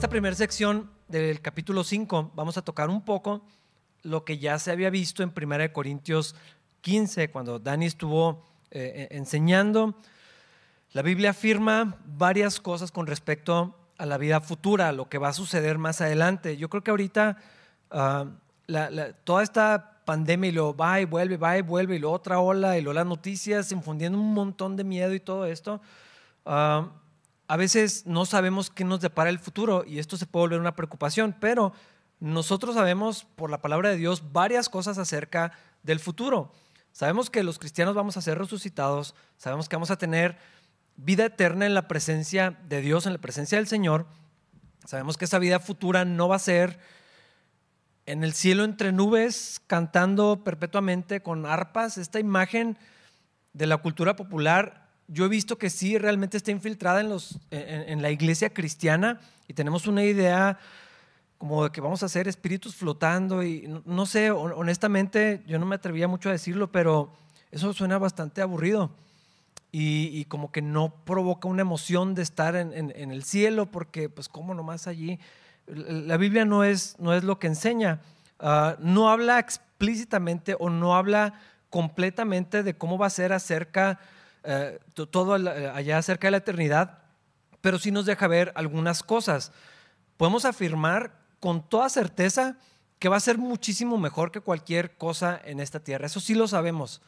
esta primera sección del capítulo 5 vamos a tocar un poco lo que ya se había visto en 1 Corintios 15, cuando Dani estuvo eh, enseñando. La Biblia afirma varias cosas con respecto a la vida futura, lo que va a suceder más adelante. Yo creo que ahorita ah, toda esta pandemia y lo va y vuelve, va y vuelve, y lo otra ola, y luego las noticias infundiendo un montón de miedo y todo esto, ah, a veces no sabemos qué nos depara el futuro y esto se puede volver una preocupación, pero nosotros sabemos por la palabra de Dios varias cosas acerca del futuro. Sabemos que los cristianos vamos a ser resucitados, sabemos que vamos a tener vida eterna en la presencia de Dios, en la presencia del Señor. Sabemos que esa vida futura no va a ser en el cielo entre nubes, cantando perpetuamente con arpas. Esta imagen de la cultura popular, yo he visto que sí realmente está infiltrada en, los, en, la iglesia cristiana y tenemos una idea como de que vamos a ser espíritus flotando y no, sé, honestamente yo no me atrevía mucho a decirlo, pero eso suena bastante aburrido y, como que no provoca una emoción de estar en, en, el cielo porque pues cómo nomás allí la Biblia no es, no es lo que enseña. Ah, no habla explícitamente o no habla completamente de cómo va a ser acerca, eh, todo allá acerca de la eternidad, pero sí nos deja ver algunas cosas. Podemos afirmar con toda certeza que va a ser muchísimo mejor que cualquier cosa en esta tierra. Eso sí lo sabemos.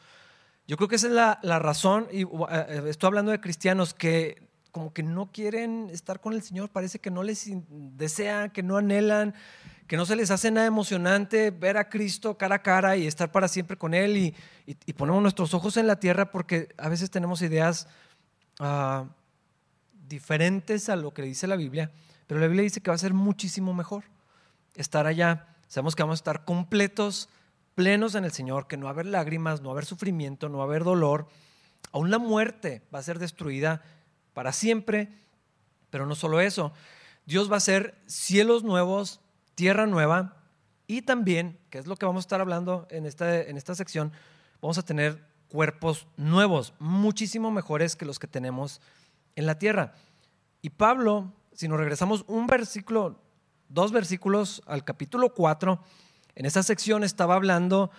Yo creo que esa es la, la razón, y eh, estoy hablando de cristianos que como que no quieren estar con el Señor, parece que no les desean, que no anhelan, que no se les hace nada emocionante ver a Cristo cara a cara y estar para siempre con Él y, ponemos nuestros ojos en la tierra porque a veces tenemos ideas ah, diferentes a lo que dice la Biblia, pero la Biblia dice que va a ser muchísimo mejor estar allá. Sabemos que vamos a estar completos, plenos en el Señor, que no va a haber lágrimas, no va a haber sufrimiento, no va a haber dolor. Aún la muerte va a ser destruida para siempre. Pero no solo eso, Dios va a hacer cielos nuevos, tierra nueva y también, que es lo que vamos a estar hablando en esta, en esta sección, vamos a tener cuerpos nuevos, muchísimo mejores que los que tenemos en la tierra. Y Pablo, si nos regresamos un versículo, dos versículos al capítulo 4, en esta sección estaba hablando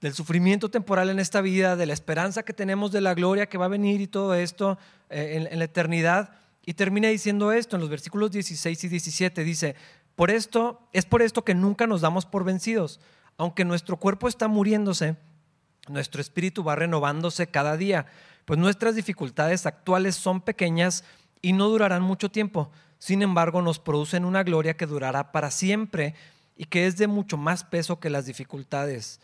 del sufrimiento temporal en esta vida, de la esperanza que tenemos de la gloria que va a venir y todo esto eh, en, la eternidad. Y termina diciendo esto en los versículos 16 y 17. Dice, por esto, es por esto que nunca nos damos por vencidos. Aunque nuestro cuerpo está muriéndose, nuestro espíritu va renovándose cada día, pues nuestras dificultades actuales son pequeñas y no durarán mucho tiempo. Sin embargo, nos producen una gloria que durará para siempre y que es de mucho más peso que las dificultades.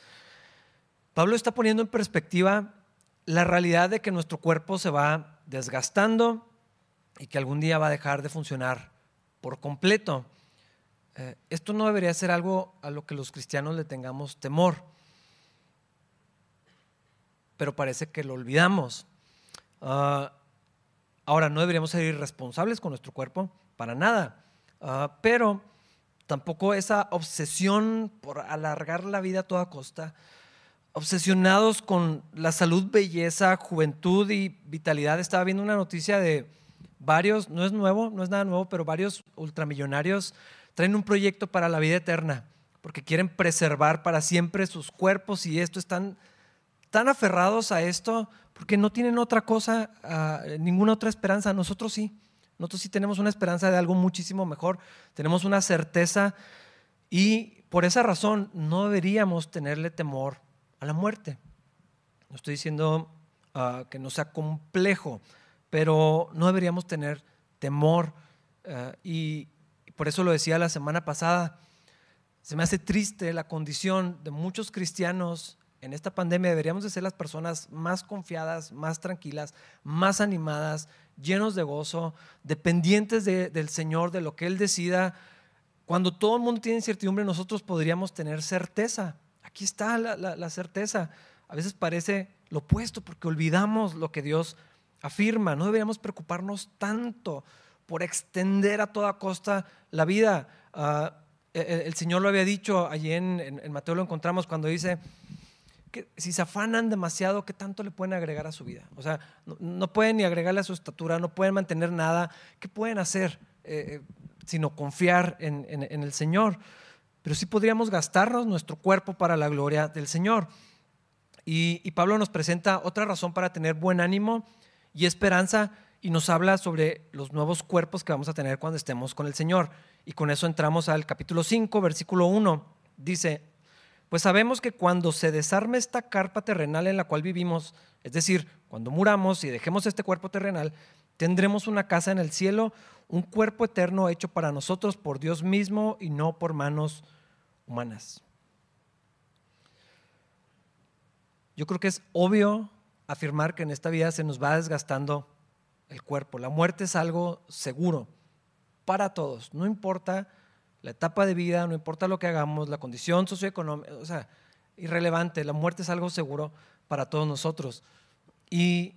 Pablo está poniendo en perspectiva la realidad de que nuestro cuerpo se va desgastando y que algún día va a dejar de funcionar por completo. Eh, esto no debería ser algo a lo que los cristianos le tengamos temor, pero parece que lo olvidamos. Ah, ahora, no deberíamos ser irresponsables con nuestro cuerpo, para nada, ah, pero tampoco esa obsesión por alargar la vida a toda costa obsesionados con la salud, belleza, juventud y vitalidad. Estaba viendo una noticia de varios, no es nuevo, no es nada nuevo, pero varios ultramillonarios traen un proyecto para la vida eterna, porque quieren preservar para siempre sus cuerpos y esto, están tan aferrados a esto porque no tienen otra cosa, ah, ninguna otra esperanza. Nosotros sí, nosotros sí tenemos una esperanza de algo muchísimo mejor, tenemos una certeza y por esa razón no deberíamos tenerle temor a la muerte. No estoy diciendo ah, que no sea complejo, pero no deberíamos tener temor. Ah, y, por eso lo decía la semana pasada, se me hace triste la condición de muchos cristianos en esta pandemia. Deberíamos de ser las personas más confiadas, más tranquilas, más animadas, llenos de gozo, dependientes del Señor, de lo que Él decida. Cuando todo el mundo tiene incertidumbre, nosotros podríamos tener certeza. Aquí está la, certeza. A veces parece lo opuesto porque olvidamos lo que Dios afirma. No deberíamos preocuparnos tanto por extender a toda costa la vida. Ah, el, Señor lo había dicho, allí en, Mateo lo encontramos cuando dice que si se afanan demasiado, ¿qué tanto le pueden agregar a su vida? O sea, no, pueden ni agregarle a su estatura, no pueden mantener nada. ¿Qué pueden hacer? Eh, eh, sino confiar en, el Señor. Pero sí podríamos gastarnos nuestro cuerpo para la gloria del Señor. y Pablo nos presenta otra razón para tener buen ánimo y esperanza y nos habla sobre los nuevos cuerpos que vamos a tener cuando estemos con el Señor. Y con eso entramos al capítulo 5, versículo 1. Dice, pues sabemos que cuando se desarme esta carpa terrenal en la cual vivimos, es decir, cuando muramos y dejemos este cuerpo terrenal, tendremos una casa en el cielo, un cuerpo eterno hecho para nosotros por Dios mismo y no por manos humanas. Yo creo que es obvio afirmar que en esta vida se nos va desgastando el cuerpo. La muerte es algo seguro para todos, no importa la etapa de vida, no importa lo que hagamos, la condición socioeconómica, o sea, irrelevante, la muerte es algo seguro para todos nosotros. Y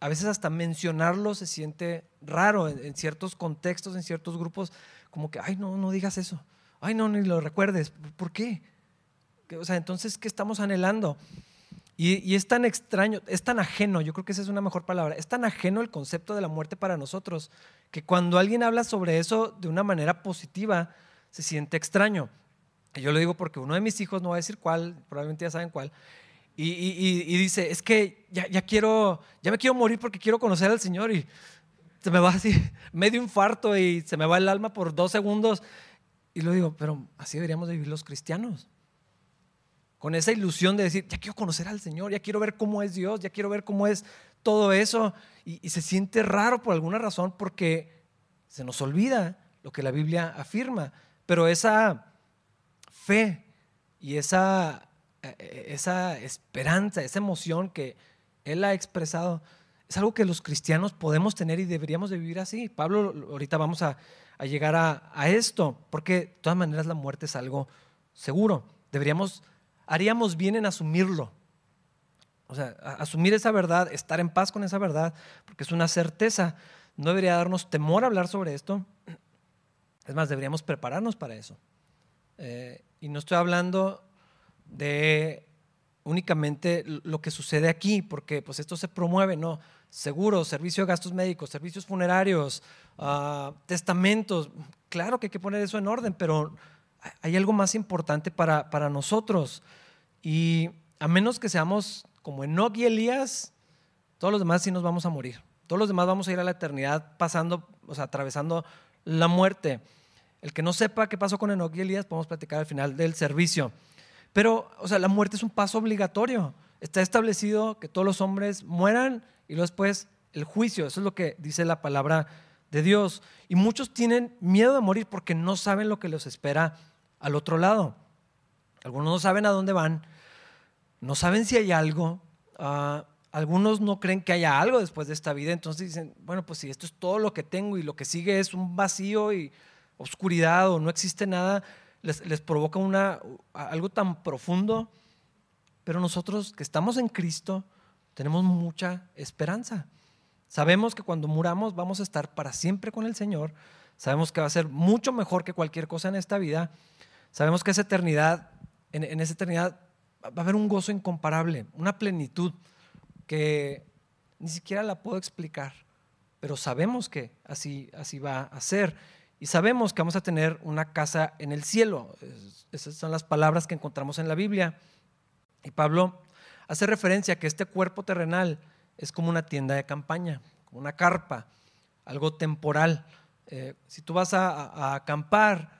a veces hasta mencionarlo se siente raro en, ciertos contextos, en ciertos grupos, como que, ay, no, no digas eso, ay, no, ni lo recuerdes, ¿por qué? O sea, entonces, ¿qué estamos anhelando? Y, es tan extraño, es tan ajeno, yo creo que esa es una mejor palabra, es tan ajeno el concepto de la muerte para nosotros, que cuando alguien habla sobre eso de una manera positiva, se siente extraño. Y yo lo digo porque uno de mis hijos, no voy a decir cuál, probablemente ya saben cuál, y, dice, es que ya, quiero, ya me quiero morir porque quiero conocer al Señor y se me va así, medio infarto y se me va el alma por dos segundos. Y lo digo, pero así deberíamos de vivir los cristianos con esa ilusión de decir, ya quiero conocer al Señor, ya quiero ver cómo es Dios, ya quiero ver cómo es todo eso. Y, se siente raro por alguna razón porque se nos olvida lo que la Biblia afirma. Pero esa fe y esa, eh, esa esperanza, esa emoción que Él ha expresado, es algo que los cristianos podemos tener y deberíamos de vivir así. Pablo, ahorita vamos a, llegar a, esto, porque de todas maneras la muerte es algo seguro. Deberíamos haríamos bien en asumirlo. O sea, asumir esa verdad, estar en paz con esa verdad, porque es una certeza. No debería darnos temor hablar sobre esto. Es más, deberíamos prepararnos para eso. Eh, y no estoy hablando de únicamente lo que sucede aquí, porque pues esto se promueve, ¿no? Seguros, servicio de gastos médicos, servicios funerarios, ah, testamentos. Claro que hay que poner eso en orden, pero hay algo más importante para, para nosotros. Y a menos que seamos como Enoch y Elías, todos los demás sí nos vamos a morir. Todos los demás vamos a ir a la eternidad pasando, o sea, atravesando la muerte. El que no sepa qué pasó con Enoch y Elías, podemos platicar al final del servicio. Pero, o sea, la muerte es un paso obligatorio. Está establecido que todos los hombres mueran y luego después el juicio. Eso es lo que dice la palabra de Dios. Y muchos tienen miedo de morir porque no saben lo que los espera al otro lado. Algunos no saben a dónde van, no saben si hay algo, ah, algunos no creen que haya algo después de esta vida, entonces dicen, bueno, pues si esto es todo lo que tengo y lo que sigue es un vacío y oscuridad o no existe nada, les, les provoca una, algo tan profundo, pero nosotros que estamos en Cristo tenemos mucha esperanza. Sabemos que cuando muramos vamos a estar para siempre con el Señor, sabemos que va a ser mucho mejor que cualquier cosa en esta vida Sabemos que esa eternidad, en, esa eternidad va a haber un gozo incomparable, una plenitud que ni siquiera la puedo explicar, pero sabemos que así, así va a ser. Y sabemos que vamos a tener una casa en el cielo. Esas son las palabras que encontramos en la Biblia. Y Pablo hace referencia a que este cuerpo terrenal es como una tienda de campaña, como una carpa, algo temporal. Eh, si tú vas a acampar,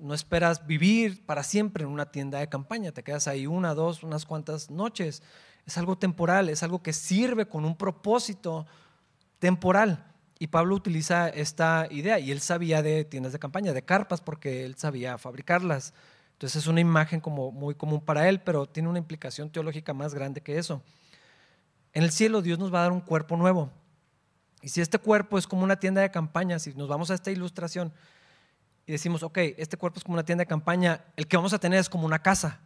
no esperas vivir para siempre en una tienda de campaña, te quedas ahí una, dos, unas cuantas noches. Es algo temporal, es algo que sirve con un propósito temporal. Y Pablo utiliza esta idea y él sabía de tiendas de campaña, de carpas, porque él sabía fabricarlas. Entonces es una imagen como muy común para él, pero tiene una implicación teológica más grande que eso. En el cielo Dios nos va a dar un cuerpo nuevo. Y si este cuerpo es como una tienda de campaña, si nos vamos a esta ilustración, y decimos, ok, este cuerpo es como una tienda de campaña, el que vamos a tener es como una casa.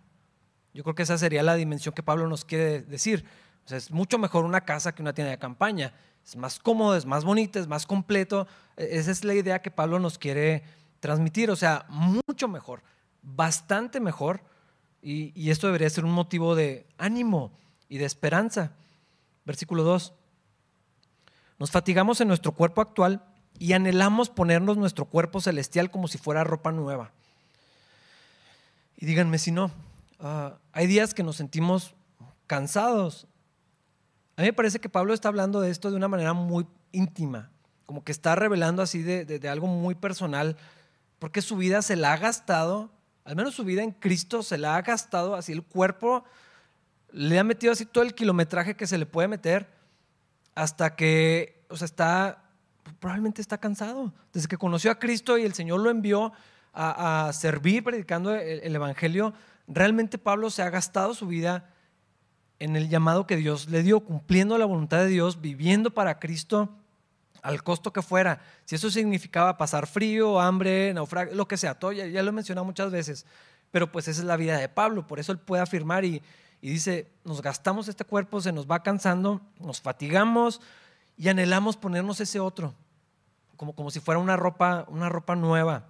Yo creo que esa sería la dimensión que Pablo nos quiere decir. O sea, es mucho mejor una casa que una tienda de campaña. Es más cómodo, es más bonito, es más completo. E-, esa es la idea que Pablo nos quiere transmitir. O sea, mucho mejor, bastante mejor. Y, y esto debería ser un motivo de ánimo y de esperanza. Versículo 2. Nos fatigamos en nuestro cuerpo actual y anhelamos ponernos nuestro cuerpo celestial como si fuera ropa nueva. Y díganme si no, ah, hay días que nos sentimos cansados. A mí me parece que Pablo está hablando de esto de una manera muy íntima, como que está revelando así de, algo muy personal, porque su vida se la ha gastado, al menos su vida en Cristo se la ha gastado, así el cuerpo le ha metido así todo el kilometraje que se le puede meter hasta que, o sea, está, probablemente está cansado. Desde que conoció a Cristo y el Señor lo envió a, servir predicando el Evangelio, realmente Pablo se ha gastado su vida en el llamado que Dios le dio, cumpliendo la voluntad de Dios, viviendo para Cristo al costo que fuera. Si eso significaba pasar frío, hambre, naufragio, lo que sea, todo, ya, lo he mencionado muchas veces, pero pues esa es la vida de Pablo, por eso él puede afirmar y, y dice, nos gastamos este cuerpo, se nos va cansando, nos fatigamos y anhelamos ponernos ese otro, como, como si fuera una ropa, una ropa nueva,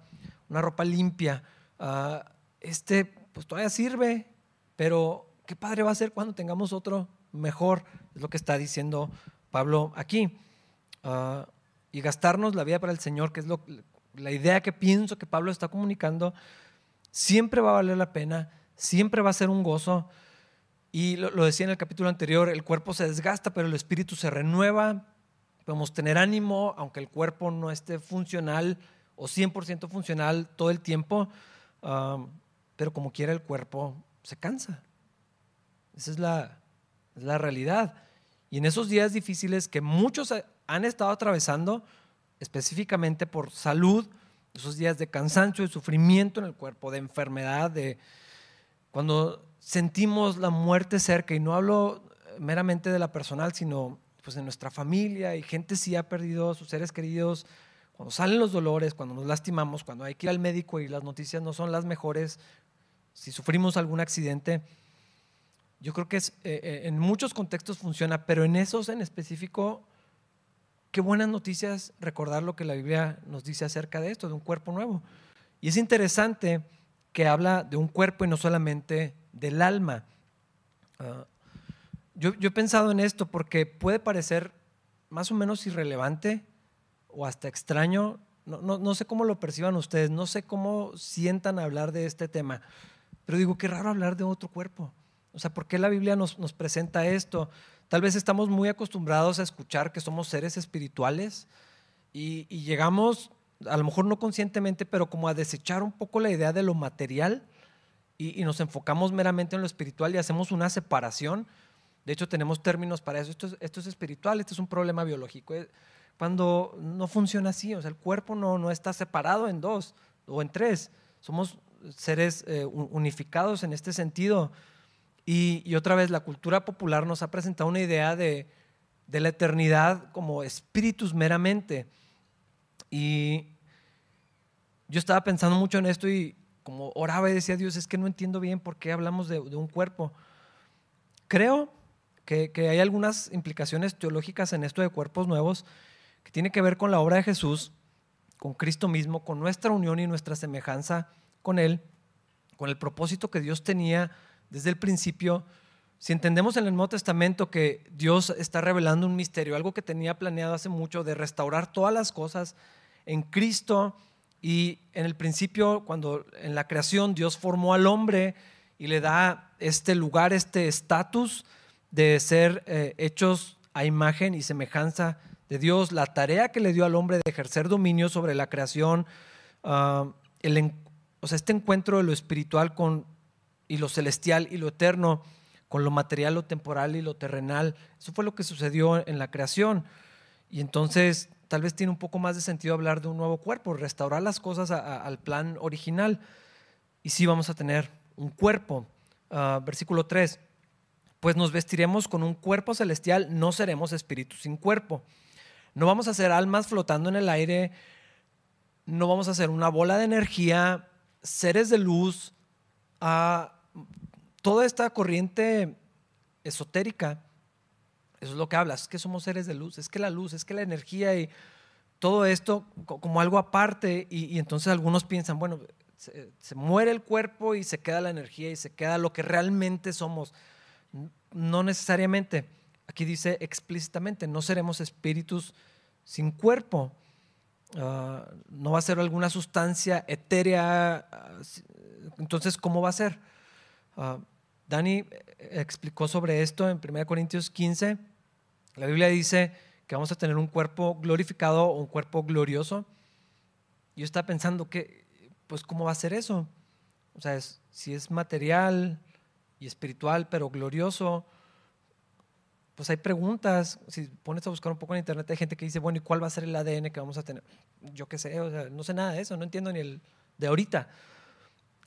una ropa limpia. Ah, este pues todavía sirve, pero qué padre va a ser cuando tengamos otro mejor, es lo que está diciendo Pablo aquí. Ah, y gastarnos la vida para el Señor, que es lo, la idea que pienso que Pablo está comunicando, siempre va a valer la pena, siempre va a ser un gozo. Y lo, lo, decía en el capítulo anterior, el cuerpo se desgasta, pero el espíritu se renueva. Podemos tener ánimo, aunque el cuerpo no esté funcional o 100% funcional todo el tiempo, ah, pero como quiera el cuerpo se cansa. Esa es la, la realidad. Y en esos días difíciles que muchos han estado atravesando, específicamente por salud, esos días de cansancio, de sufrimiento en el cuerpo, de enfermedad, de cuando sentimos la muerte cerca, y no hablo meramente de la personal, sino pues de nuestra familia, y gente sí ha perdido sus seres queridos, cuando salen los dolores, cuando nos lastimamos, cuando hay que ir al médico y las noticias no son las mejores, si sufrimos algún accidente, yo creo que es, eh, eh, en muchos contextos funciona, pero en esos en específico, qué buenas noticias recordar lo que la Biblia nos dice acerca de esto, de un cuerpo nuevo. Y es interesante que habla de un cuerpo y no solamente del alma. Ah, yo, he pensado en esto porque puede parecer más o menos irrelevante o hasta extraño. No, no, sé cómo lo perciban ustedes, no sé cómo sientan hablar de este tema, pero digo, qué raro hablar de otro cuerpo. O sea, ¿por qué la Biblia nos, presenta esto? Tal vez estamos muy acostumbrados a escuchar que somos seres espirituales y, llegamos, a lo mejor no conscientemente, pero como a desechar un poco la idea de lo material y, nos enfocamos meramente en lo espiritual y hacemos una separación. De hecho, tenemos términos para eso. Esto es, esto es espiritual, esto es un problema biológico. Eh, cuando no funciona así, o sea, el cuerpo no, no está separado en dos o en tres. Somos seres eh, unificados en este sentido. Y, otra vez, la cultura popular nos ha presentado una idea de, la eternidad como espíritus meramente. Y yo estaba pensando mucho en esto y como oraba y decía, Dios, es que no entiendo bien por qué hablamos de, un cuerpo. Creo que, que, hay algunas implicaciones teológicas en esto de cuerpos nuevos que tiene que ver con la obra de Jesús, con Cristo mismo, con nuestra unión y nuestra semejanza con Él, con el propósito que Dios tenía desde el principio, si entendemos en el Nuevo Testamento que Dios está revelando un misterio, algo que tenía planeado hace mucho de restaurar todas las cosas en Cristo y en el principio, cuando en la creación Dios formó al hombre y le da este lugar, este estatus de ser eh, hechos a imagen y semejanza de Dios, la tarea que le dio al hombre de ejercer dominio sobre la creación, uh, o sea, este encuentro de lo espiritual con y lo celestial y lo eterno con lo material, lo temporal y lo terrenal. Eso fue lo que sucedió en la creación. Y entonces tal vez tiene un poco más de sentido hablar de un nuevo cuerpo, restaurar las cosas al plan original. Y sí vamos a tener un cuerpo. Ah, versículo 3. Pues nos vestiremos con un cuerpo celestial, no seremos espíritus sin cuerpo. No vamos a ser almas flotando en el aire, no vamos a ser una bola de energía, seres de luz, a toda esta corriente esotérica, eso es lo que hablas, es que somos seres de luz, es que la luz, es que la energía y todo esto como algo aparte y, entonces algunos piensan, bueno, se, muere el cuerpo y se queda la energía y se queda lo que realmente somos. No necesariamente, aquí dice explícitamente, no seremos espíritus sin cuerpo. ah, no va a ser alguna sustancia etérea. Ah, entonces, ¿cómo va a ser? Ah, Dani explicó sobre esto en 1 Corintios 15. La Biblia dice que vamos a tener un cuerpo glorificado o un cuerpo glorioso. Yo estaba pensando que, pues, ¿cómo va a ser eso? O sea, si es material y espiritual, pero glorioso, pues hay preguntas. Si pones a buscar un poco en internet, hay gente que dice, bueno, ¿y cuál va a ser el ADN que vamos a tener? Yo qué sé, o sea, no sé nada de eso, no entiendo ni el de ahorita.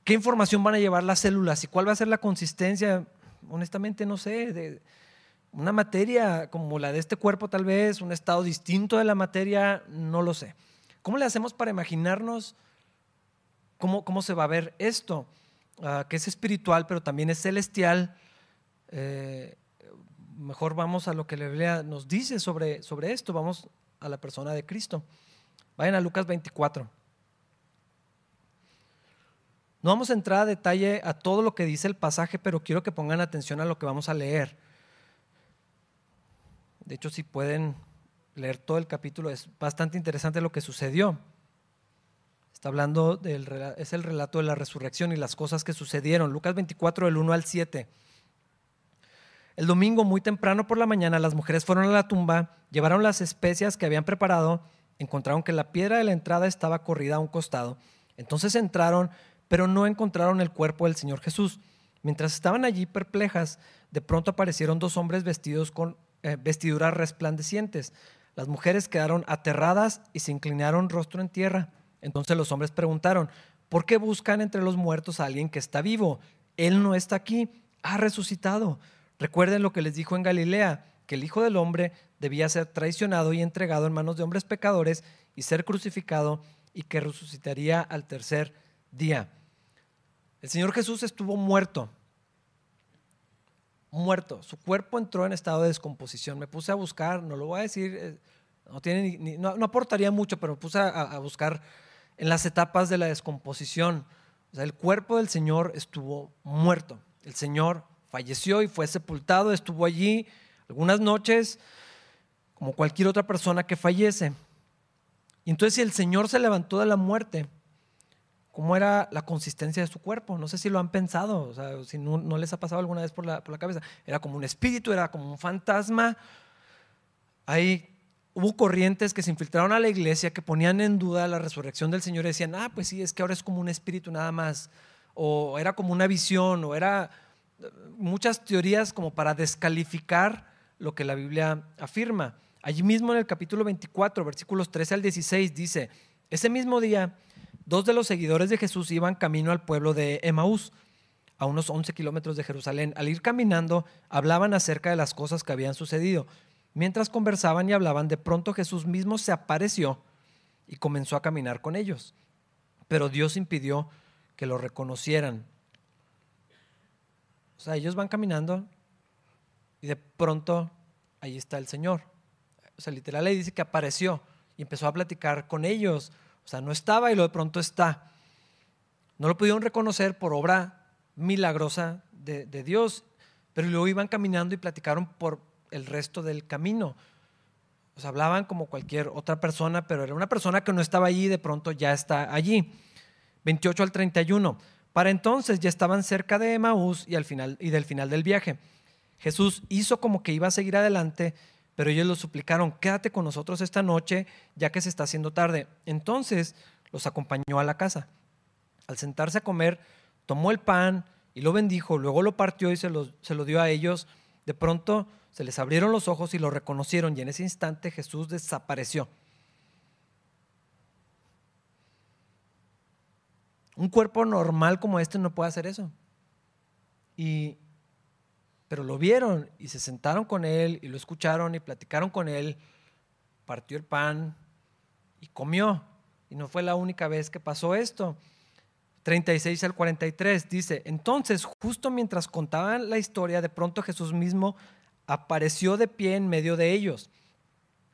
¿Qué información van a llevar las células y cuál va a ser la consistencia? Honestamente, no sé. Una materia como la de este cuerpo, tal vez, un estado distinto de la materia, no lo sé. ¿Cómo le hacemos para imaginarnos cómo, cómo se va a ver esto? Ah, que es espiritual, pero también es celestial. Eh, mejor vamos a lo que la Biblia nos dice sobre, sobre esto, vamos a la persona de Cristo. Vayan a Lucas 24. No vamos a entrar a detalle a todo lo que dice el pasaje, pero quiero que pongan atención a lo que vamos a leer. De hecho, si pueden leer todo el capítulo, es bastante interesante lo que sucedió. Está hablando del es el relato de la resurrección y las cosas que sucedieron. Lucas 24 del 1 al 7. El domingo, muy temprano por la mañana, las mujeres fueron a la tumba, llevaron las especias que habían preparado, encontraron que la piedra de la entrada estaba corrida a un costado. Entonces entraron, pero no encontraron el cuerpo del Señor Jesús. Mientras estaban allí perplejas, de pronto aparecieron dos hombres vestidos con eh, vestiduras resplandecientes. Las mujeres quedaron aterradas y se inclinaron rostro en tierra. Entonces los hombres preguntaron, ¿por qué buscan entre los muertos a alguien que está vivo? Él no está aquí, ha resucitado. Recuerden lo que les dijo en Galilea, que el Hijo del Hombre debía ser traicionado y entregado en manos de hombres pecadores y ser crucificado y que resucitaría al tercer día. El Señor Jesús estuvo muerto, muerto. Su cuerpo entró en estado de descomposición. Me puse a buscar, no lo voy a decir, eh, no, tiene no, aportaría mucho, pero me puse a, a, buscar en las etapas de la descomposición. O sea, el cuerpo del Señor estuvo muerto. El Señor falleció y fue sepultado, estuvo allí algunas noches como cualquier otra persona que fallece. Y entonces si el Señor se levantó de la muerte, ¿cómo era la consistencia de su cuerpo? No sé si lo han pensado, o sea, si no, les ha pasado alguna vez por la, cabeza. Era como un espíritu, era como un fantasma. Ahí hubo corrientes que se infiltraron a la iglesia que ponían en duda la resurrección del Señor y decían, ah, pues sí, es que ahora es como un espíritu nada más, o era como una visión, o era muchas teorías como para descalificar lo que la Biblia afirma. Allí mismo en el capítulo 24, versículos 13 al 16, dice, ese mismo día, dos de los seguidores de Jesús iban camino al pueblo de Emaús, a unos 11 kilómetros de Jerusalén. Al ir caminando, hablaban acerca de las cosas que habían sucedido. Mientras conversaban y hablaban, de pronto Jesús mismo se apareció y comenzó a caminar con ellos. Pero Dios impidió que lo reconocieran. O sea, ellos van caminando y de pronto ahí está el Señor. O sea, literal le dice que apareció y empezó a platicar con ellos. O sea, no estaba y lo de pronto está. No lo pudieron reconocer por obra milagrosa de, de Dios, pero luego iban caminando y platicaron por el resto del camino. O sea, hablaban como cualquier otra persona, pero era una persona que no estaba allí y de pronto ya está allí. 28 al 31. Para entonces ya estaban cerca de Emaús y, al final, y del final del viaje. Jesús hizo como que iba a seguir adelante, pero ellos lo suplicaron, quédate con nosotros esta noche, ya que se está haciendo tarde. Entonces los acompañó a la casa. Al sentarse a comer, tomó el pan y lo bendijo, luego lo partió y se lo, se lo dio a ellos. De pronto se les abrieron los ojos y lo reconocieron y en ese instante Jesús desapareció. Un cuerpo normal como este no puede hacer eso. Y, pero lo vieron y se sentaron con él y lo escucharon y platicaron con él. Partió el pan y comió. Y no fue la única vez que pasó esto. 36 al 43 dice, entonces justo mientras contaban la historia, de pronto Jesús mismo apareció de pie en medio de ellos.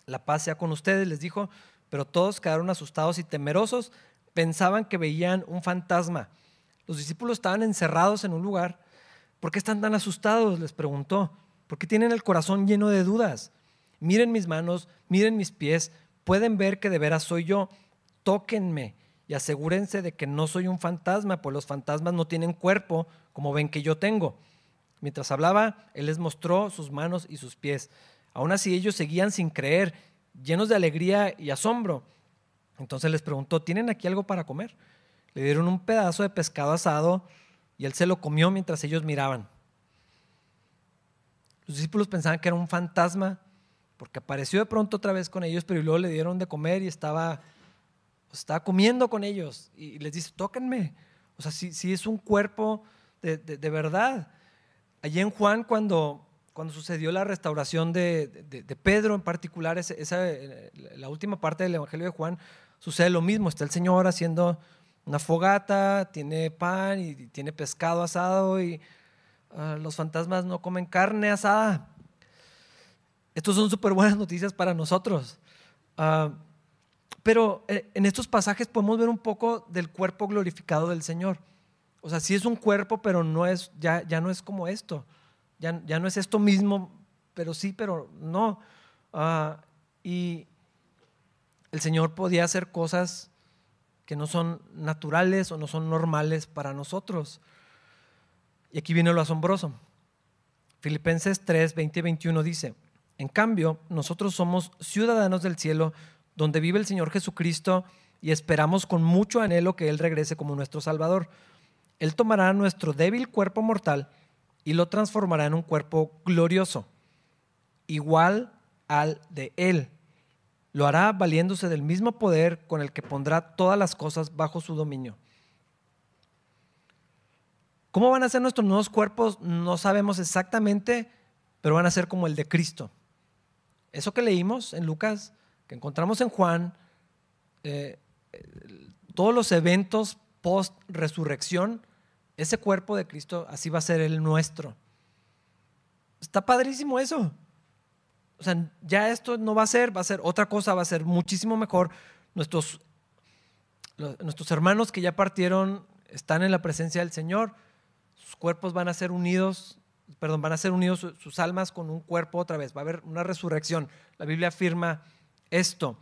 La paz sea con ustedes, les dijo, pero todos quedaron asustados y temerosos pensaban que veían un fantasma. Los discípulos estaban encerrados en un lugar. ¿Por qué están tan asustados? Les preguntó. ¿Por qué tienen el corazón lleno de dudas? Miren mis manos, miren mis pies, pueden ver que de veras soy yo. tóquenme y asegúrense de que no soy un fantasma, pues los fantasmas no tienen cuerpo como ven que yo tengo. Mientras hablaba, él les mostró sus manos y sus pies. Aún así ellos seguían sin creer, llenos de alegría y asombro. Entonces les preguntó, ¿tienen aquí algo para comer? Le dieron un pedazo de pescado asado y él se lo comió mientras ellos miraban. Los discípulos pensaban que era un fantasma porque apareció de pronto otra vez con ellos, pero luego le dieron de comer y estaba, estaba comiendo con ellos y les dice, tóquenme. O sea, si, es un cuerpo de, verdad. Allí en Juan, cuando, cuando sucedió la restauración de, Pedro en particular, esa, la última parte del Evangelio de Juan, sucede lo mismo. Está el Señor haciendo una fogata, tiene pan y tiene pescado asado y ah, los fantasmas no comen carne asada. Estos son súper buenas noticias para nosotros. Ah, pero eh, en estos pasajes podemos ver un poco del cuerpo glorificado del Señor. O sea, sí es un cuerpo, pero no es, ya, ya no es como esto. Ya, ya no es esto mismo, pero sí, pero no. Ah, y el Señor podía hacer cosas que no son naturales o no son normales para nosotros. Y aquí viene lo asombroso. Filipenses 3, 20 y 21 dice, en cambio, nosotros somos ciudadanos del cielo, donde vive el Señor Jesucristo, y esperamos con mucho anhelo que Él regrese como nuestro Salvador. Él tomará nuestro débil cuerpo mortal y lo transformará en un cuerpo glorioso, igual al de Él. Lo hará valiéndose del mismo poder con el que pondrá todas las cosas bajo su dominio. ¿Cómo van a ser nuestros nuevos cuerpos? No sabemos exactamente, pero van a ser como el de Cristo. Eso que leímos en Lucas, que encontramos en Juan, eh, todos los eventos post-resurrección, ese cuerpo de Cristo, así va a ser el nuestro. Está padrísimo eso. O sea, ya esto no va a ser, va a ser otra cosa, va a ser muchísimo mejor. Nuestros, nuestros hermanos que ya partieron están en la presencia del Señor, sus cuerpos van a ser unidos perdón, van a ser unidos sus almas con un cuerpo otra vez, va a haber una resurrección. La Biblia afirma esto.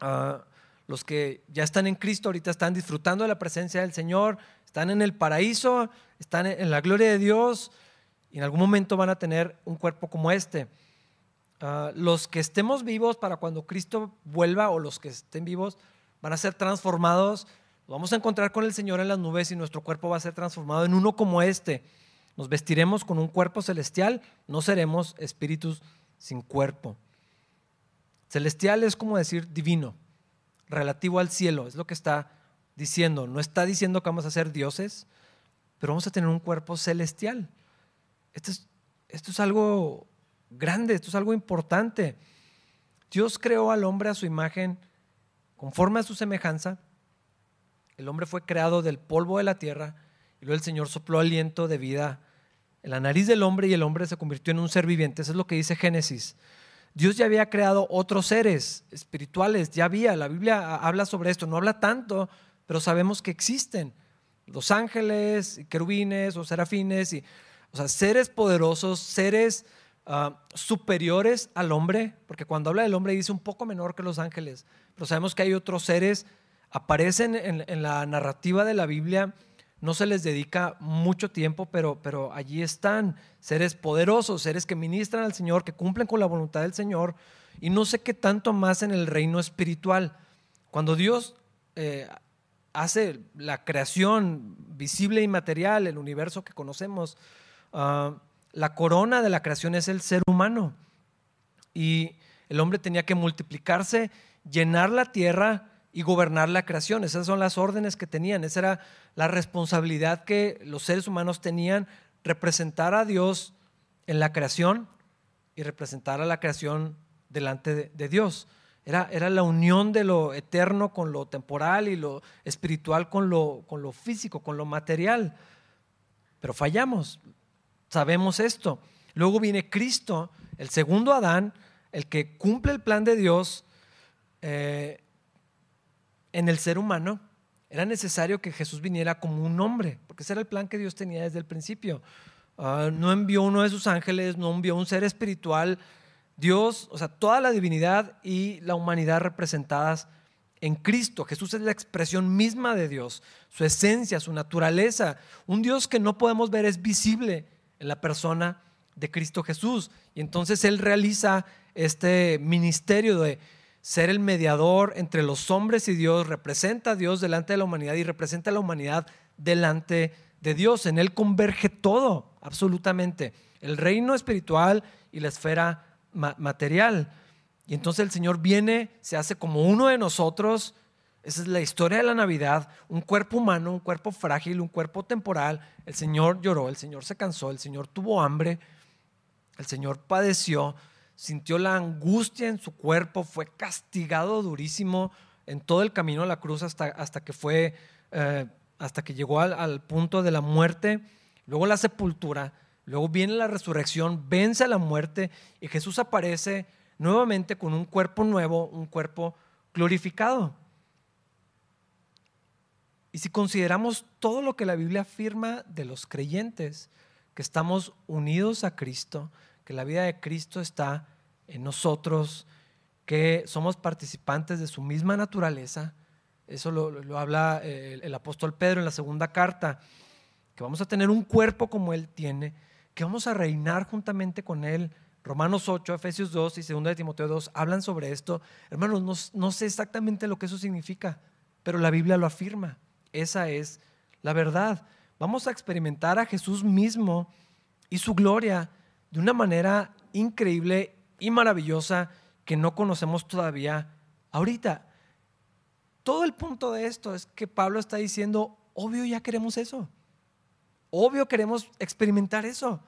Ah, los que ya están en Cristo ahorita están disfrutando de la presencia del Señor, están en el paraíso, están en la gloria de Dios y en algún momento van a tener un cuerpo como este. Ah, los que estemos vivos para cuando Cristo vuelva o los que estén vivos van a ser transformados. Vamos a encontrar con el Señor en las nubes y nuestro cuerpo va a ser transformado en uno como este. Nos vestiremos con un cuerpo celestial, no seremos espíritus sin cuerpo. Celestial es como decir divino, relativo al cielo, es lo que está diciendo. No está diciendo que vamos a ser dioses, pero vamos a tener un cuerpo celestial. Esto es, esto es algo grande, esto es algo importante. Dios creó al hombre a su imagen, conforme a su semejanza. El hombre fue creado del polvo de la tierra y luego el Señor sopló aliento de vida en la nariz del hombre y el hombre se convirtió en un ser viviente. Eso es lo que dice Génesis. Dios ya había creado otros seres espirituales, ya había, la Biblia habla sobre esto, no habla tanto, pero sabemos que existen. Los ángeles, querubines o serafines, y, o sea, seres poderosos, seres ah, superiores al hombre, porque cuando habla del hombre dice un poco menor que los ángeles, pero sabemos que hay otros seres, aparecen en la narrativa de la Biblia no se les dedica mucho tiempo, pero, pero allí están seres poderosos, seres que ministran al Señor, que cumplen con la voluntad del Señor, y no sé qué tanto más en el reino espiritual. Cuando Dios eh, hace la creación visible y material, el universo que conocemos, ah, la corona de la creación es el ser humano. Y el hombre tenía que multiplicarse, llenar la tierra, y gobernar la creación. Esas son las órdenes que tenían, esa era la responsabilidad que los seres humanos tenían, representar a Dios en la creación y representar a la creación delante de, Dios. Era, era, la unión de lo eterno con lo temporal y lo espiritual con lo, con lo físico, con lo material. Pero fallamos, sabemos esto. Luego viene Cristo, el segundo Adán, el que cumple el plan de Dios. Eh, en el ser humano, era necesario que Jesús viniera como un hombre, porque ese era el plan que Dios tenía desde el principio. Ah, no envió uno de sus ángeles, no envió un ser espiritual. Dios, o sea, toda la divinidad y la humanidad representadas en Cristo. Jesús es la expresión misma de Dios, su esencia, su naturaleza. Un Dios que no podemos ver es visible en la persona de Cristo Jesús. Y entonces Él realiza este ministerio de ser el mediador entre los hombres y Dios, representa a Dios delante de la humanidad y representa a la humanidad delante de Dios. En Él converge todo, absolutamente. El reino espiritual y la esfera material. Y entonces el Señor viene, se hace como uno de nosotros. Esa es la historia de la Navidad. Un cuerpo humano, un cuerpo frágil, un cuerpo temporal. El Señor lloró, el Señor se cansó, el Señor tuvo hambre, el Señor padeció, sintió la angustia en su cuerpo, fue castigado durísimo en todo el camino a la cruz hasta, hasta que fue, eh, hasta que llegó al, al punto de la muerte, luego la sepultura, luego viene la resurrección, vence a la muerte y Jesús aparece nuevamente con un cuerpo nuevo, un cuerpo glorificado. Y si consideramos todo lo que la Biblia afirma de los creyentes, que estamos unidos a Cristo, que la vida de Cristo está en nosotros, que somos participantes de su misma naturaleza, eso lo, habla eh, el, apóstol Pedro en la segunda carta, que vamos a tener un cuerpo como Él tiene, que vamos a reinar juntamente con Él Romanos 8, Efesios 2 y 2 de Timoteo 2 hablan sobre esto. Hermanos, no, sé exactamente lo que eso significa, pero la Biblia lo afirma. Esa es la verdad. Vamos a experimentar a Jesús mismo y su gloria de una manera increíble y maravillosa que no conocemos todavía ahorita. Todo el punto de esto es que Pablo está diciendo, obvio ya queremos eso. Obvio queremos experimentar eso.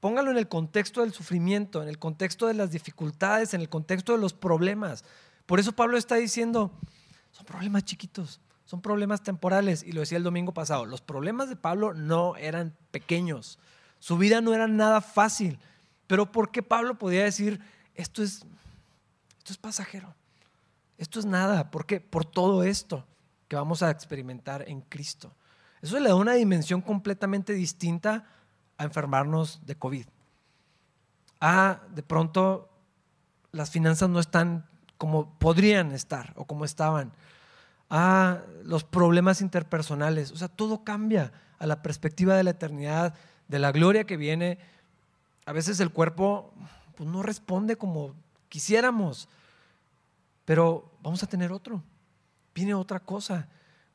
Póngalo en el contexto del sufrimiento, en el contexto de las dificultades, en el contexto de los problemas. Por eso Pablo está diciendo, son problemas chiquitos, son problemas temporales. Y lo decía el domingo pasado, los problemas de Pablo no eran pequeños, su vida no era nada fácil. Pero ¿por qué Pablo podía decir, esto es, esto es pasajero? Esto es nada. ¿Por qué? Por todo esto que vamos a experimentar en Cristo. Eso le da una dimensión completamente distinta a enfermarnos de COVID. Ah, de pronto las finanzas no están como podrían estar o como estaban. Ah, los problemas interpersonales. O sea, todo cambia a la perspectiva de la eternidad, de la gloria que viene. A veces el cuerpo pues, no responde como quisiéramos, pero vamos a tener otro. Viene otra cosa.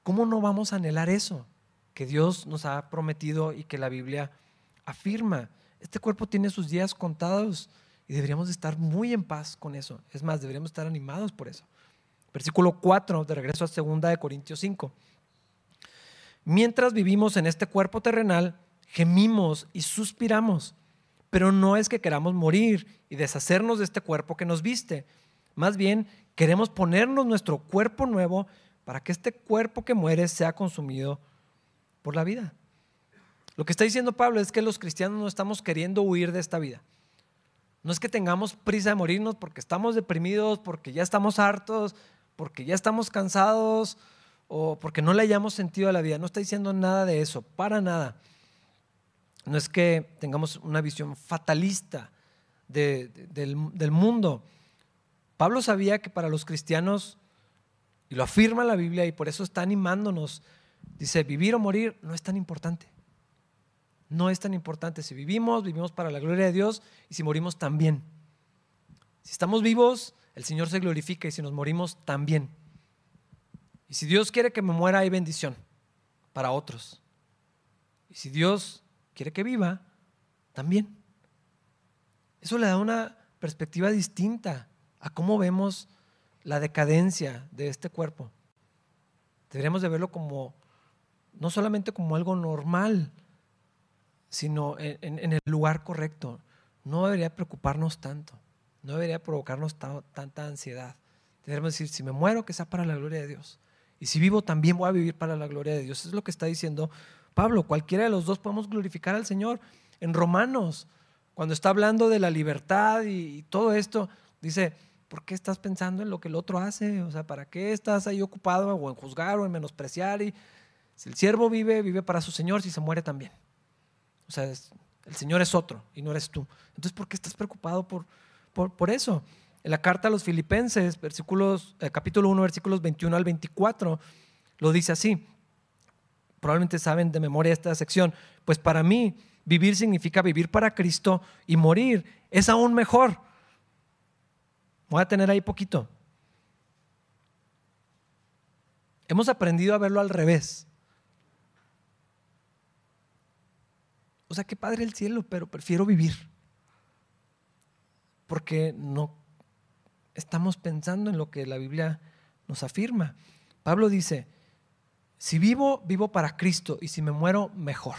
¿Cómo no vamos a anhelar eso que Dios nos ha prometido y que la Biblia afirma, este cuerpo tiene sus días contados y deberíamos estar muy en paz con eso. Es más, deberíamos estar animados por eso. Versículo 4, de regreso a 2 de Corintios 5. Mientras vivimos en este cuerpo terrenal, gemimos y suspiramos, pero no es que queramos morir y deshacernos de este cuerpo que nos viste. Más bien, queremos ponernos nuestro cuerpo nuevo para que este cuerpo que muere sea consumido por la vida. Lo que está diciendo Pablo es que los cristianos no estamos queriendo huir de esta vida. No es que tengamos prisa de morirnos porque estamos deprimidos, porque ya estamos hartos, porque ya estamos cansados o porque no le hayamos sentido a la vida. No está diciendo nada de eso, para nada. No es que tengamos una visión fatalista del mundo. Pablo sabía que para los cristianos, y lo afirma la Biblia y por eso está animándonos, dice, vivir o morir no es tan importante no es tan importante. Si vivimos, vivimos para la gloria de Dios y si morimos también. Si estamos vivos, el Señor se glorifica y si nos morimos también. Y si Dios quiere que me muera, hay bendición para otros. Y si Dios quiere que viva, también. Eso le da una perspectiva distinta a cómo vemos la decadencia de este cuerpo. Deberíamos de verlo como, no solamente como algo normal, sino en, el lugar correcto. No debería preocuparnos tanto, no debería provocarnos tanta ansiedad. Debemos decir, si me muero, que sea para la gloria de Dios. Y si vivo, también voy a vivir para la gloria de Dios. Es lo que está diciendo Pablo. Cualquiera de los dos podemos glorificar al Señor. En Romanos, cuando está hablando de la libertad y, y todo esto, dice, ¿por qué estás pensando en lo que el otro hace? O sea, ¿para qué estás ahí ocupado o en juzgar o en menospreciar? Y si el siervo vive, vive para su Señor, si se muere también. O sea, el Señor es otro y no eres tú. Entonces, ¿por qué estás preocupado por, por, eso? En la carta a los filipenses, versículos, eh, capítulo 1, versículos 21 al 24, lo dice así. Probablemente saben de memoria esta sección. Pues para mí, vivir significa vivir para Cristo y morir es aún mejor. Voy a tener ahí poquito. Hemos aprendido a verlo al revés. O sea, qué padre el cielo, pero prefiero vivir. Porque no estamos pensando en lo que la Biblia nos afirma. Pablo dice, si vivo, vivo para Cristo y si me muero, mejor.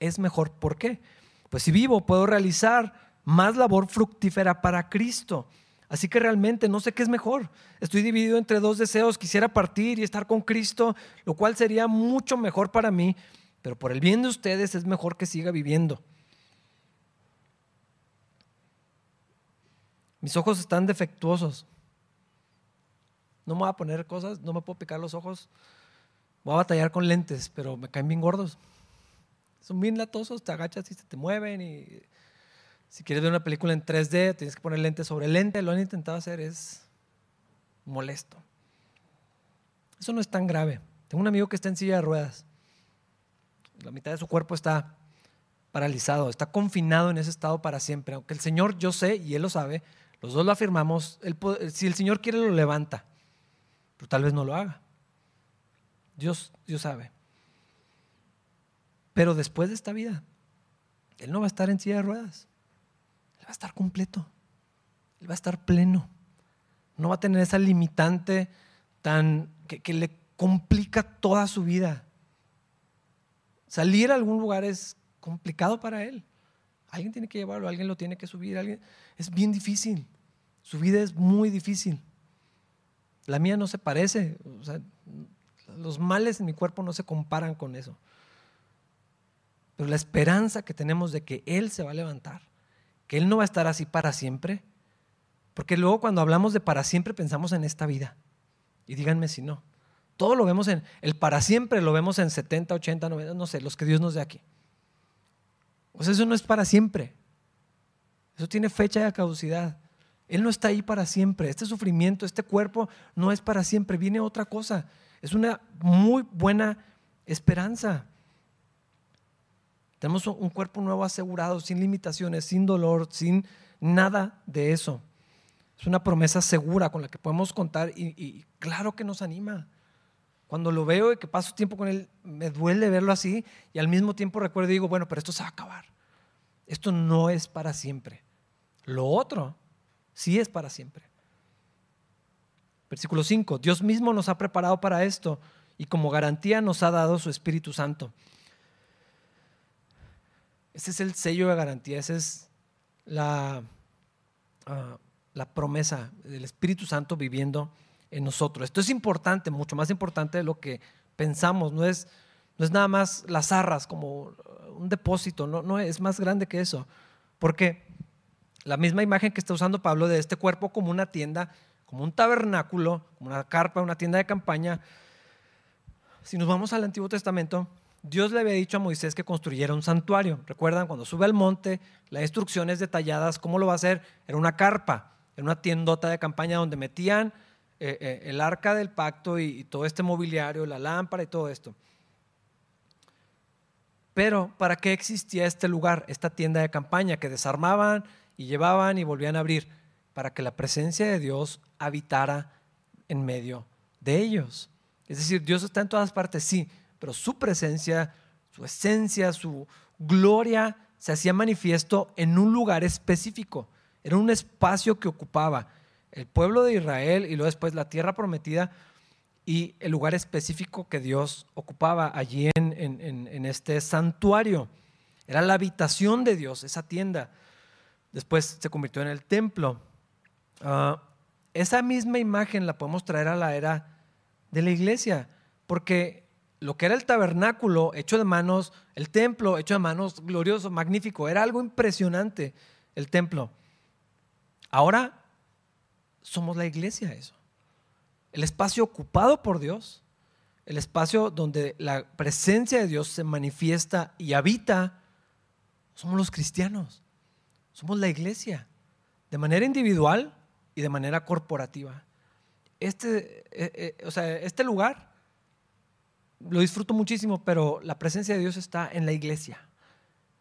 Es mejor. ¿Por qué? Pues si vivo, puedo realizar más labor fructífera para Cristo. Así que realmente no sé qué es mejor. Estoy dividido entre dos deseos. Quisiera partir y estar con Cristo, lo cual sería mucho mejor para mí, pero por el bien de ustedes es mejor que siga viviendo. Mis ojos están defectuosos. No me voy a poner cosas, no me puedo picar los ojos. Voy a batallar con lentes, pero me caen bien gordos. Son bien latosos, te agachas y se te mueven y si quieres ver una película en 3D, tienes que poner lente sobre lente. Lo han intentado hacer, es molesto. Eso no es tan grave. Tengo un amigo que está en silla de ruedas. La mitad de su cuerpo está paralizado, está confinado en ese estado para siempre. Aunque el Señor, yo sé, y Él lo sabe, los dos lo afirmamos, si el Señor quiere lo levanta, pero tal vez no lo haga. Dios, Dios sabe. Pero después de esta vida, Él no va a estar en silla de ruedas va a estar completo, Él va a estar pleno. No va a tener esa limitante tan que, le complica toda su vida. Salir a algún lugar es complicado para Él. Alguien tiene que llevarlo, alguien lo tiene que subir, alguien... es bien difícil. Su vida es muy difícil. La mía no se parece. los males en mi cuerpo no se comparan con eso. Pero la esperanza que tenemos de que Él se va a levantar que Él no va a estar así para siempre. Porque luego cuando hablamos de para siempre pensamos en esta vida. Y díganme si no. Todo lo vemos en, el para siempre lo vemos en 70, 80, 90, no sé, los que Dios nos dé aquí. O sea, eso no es para siempre. Eso tiene fecha de caducidad. Él no está ahí para siempre. Este sufrimiento, este cuerpo no es para siempre. Viene otra cosa. Es una muy buena esperanza. Tenemos un cuerpo nuevo asegurado, sin limitaciones, sin dolor, sin nada de eso. Es una promesa segura con la que podemos contar y, claro que nos anima. Cuando lo veo y que paso tiempo con él, me duele verlo así y al mismo tiempo recuerdo y digo, bueno, pero esto se va a acabar. Esto no es para siempre. Lo otro sí es para siempre. Versículo 5, Dios mismo nos ha preparado para esto y como garantía nos ha dado su Espíritu Santo. Ese es el sello de garantía, esa es la, ah, la promesa del Espíritu Santo viviendo en nosotros. Esto es importante, mucho más importante de lo que pensamos. No es, no es nada más las arras como un depósito, no, no es más grande que eso. Porque la misma imagen que está usando Pablo de este cuerpo como una tienda, como un tabernáculo, como una carpa, una tienda de campaña, si nos vamos al Antiguo Testamento, Dios le había dicho a Moisés que construyera un santuario. ¿Recuerdan? Cuando sube al monte, las instrucciones detalladas, ¿cómo lo va a hacer? Era una carpa, era una tiendota de campaña donde metían eh, eh, el arca del pacto y, todo este mobiliario, la lámpara y todo esto. Pero, ¿para qué existía este lugar, esta tienda de campaña que desarmaban y llevaban y volvían a abrir? Para que la presencia de Dios habitara en medio de ellos. Es decir, Dios está en todas partes, sí, pero su presencia, su esencia, su gloria se hacía manifiesto en un lugar específico. Era un espacio que ocupaba el pueblo de Israel y luego después la tierra prometida y el lugar específico que Dios ocupaba allí en, este santuario. Era la habitación de Dios, esa tienda. Después se convirtió en el templo. Ah, esa misma imagen la podemos traer a la era de la iglesia, porque lo que era el tabernáculo hecho de manos, el templo hecho de manos, glorioso, magnífico, era algo impresionante el templo. Ahora somos la iglesia eso. El espacio ocupado por Dios, el espacio donde la presencia de Dios se manifiesta y habita, somos los cristianos, somos la iglesia. De manera individual, y de manera corporativa. Este, eh, eh, o sea, este lugar lo disfruto muchísimo, pero la presencia de Dios está en la iglesia.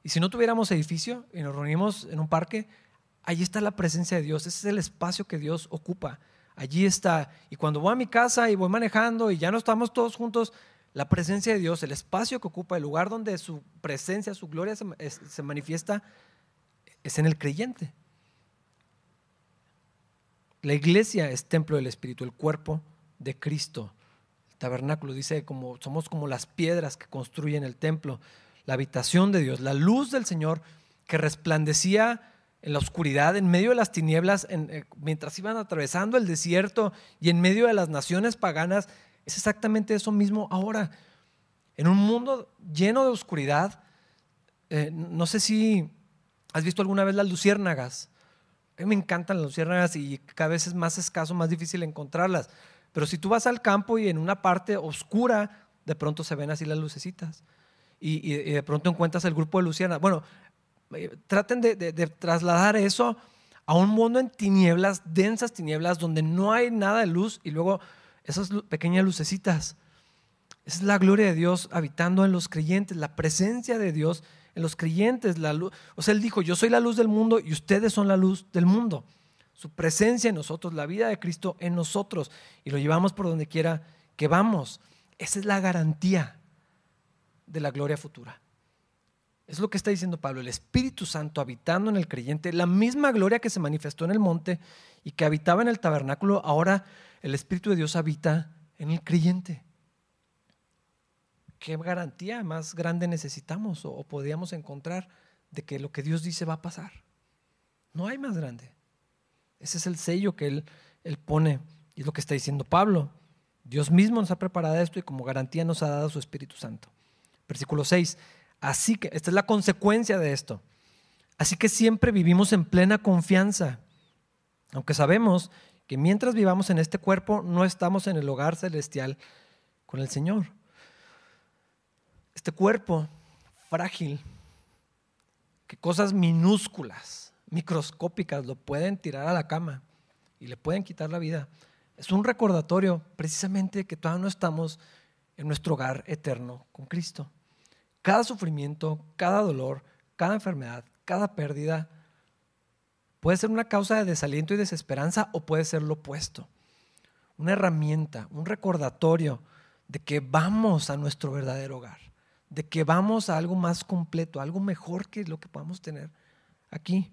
Y si no tuviéramos edificio y nos reunimos en un parque, allí está la presencia de Dios. Ese es el espacio que Dios ocupa. Allí está. Y cuando voy a mi casa y voy manejando y ya no estamos todos juntos, la presencia de Dios, el espacio que ocupa, el lugar donde su presencia, su gloria se, manifiesta, es en el creyente. La iglesia es templo del Espíritu, el cuerpo de Cristo. El tabernáculo dice como somos como las piedras que construyen el templo, la habitación de Dios, la luz del Señor que resplandecía en la oscuridad, en medio de las tinieblas, eh, mientras iban atravesando el desierto y en medio de las naciones paganas, es exactamente eso mismo ahora. En un mundo lleno de oscuridad, eh, no sé si has visto alguna vez las luciérnagas. Me encantan las luciérnagas y cada vez es más escaso, más difícil encontrarlas. Pero si tú vas al campo y en una parte oscura, de pronto se ven así las lucecitas. Y, de pronto encuentras el grupo de luciérnagas. Bueno, traten de, de trasladar eso a un mundo en tinieblas, densas tinieblas, donde no hay nada de luz y luego esas pequeñas lucecitas. Esa es la gloria de Dios habitando en los creyentes, la presencia de Dios en los creyentes. La luz. O sea, Él dijo, yo soy la luz del mundo y ustedes son la luz del mundo. Su presencia en nosotros, la vida de Cristo en nosotros. Y lo llevamos por donde quiera que vamos. Esa es la garantía de la gloria futura. Es lo que está diciendo Pablo, el Espíritu Santo habitando en el creyente, la misma gloria que se manifestó en el monte y que habitaba en el tabernáculo, ahora el Espíritu de Dios habita en el creyente. ¿Qué garantía más grande necesitamos o, podríamos encontrar de que lo que Dios dice va a pasar? No hay más grande. Ese es el sello que Él, él pone y es lo que está diciendo Pablo. Dios mismo nos ha preparado esto y como garantía nos ha dado su Espíritu Santo. Versículo 6. Así que, esta es la consecuencia de esto. Así que siempre vivimos en plena confianza, aunque sabemos que mientras vivamos en este cuerpo no estamos en el hogar celestial con el Señor. Este cuerpo frágil, que cosas minúsculas, microscópicas lo pueden tirar a la cama y le pueden quitar la vida, es un recordatorio precisamente que todavía no estamos en nuestro hogar eterno con Cristo. Cada sufrimiento, cada dolor, cada enfermedad, cada pérdida Puede ser una causa de desaliento y desesperanza o puede ser lo opuesto. Una herramienta, un recordatorio de que vamos a nuestro verdadero hogar, de que vamos a algo más completo, algo mejor que lo que podamos tener aquí.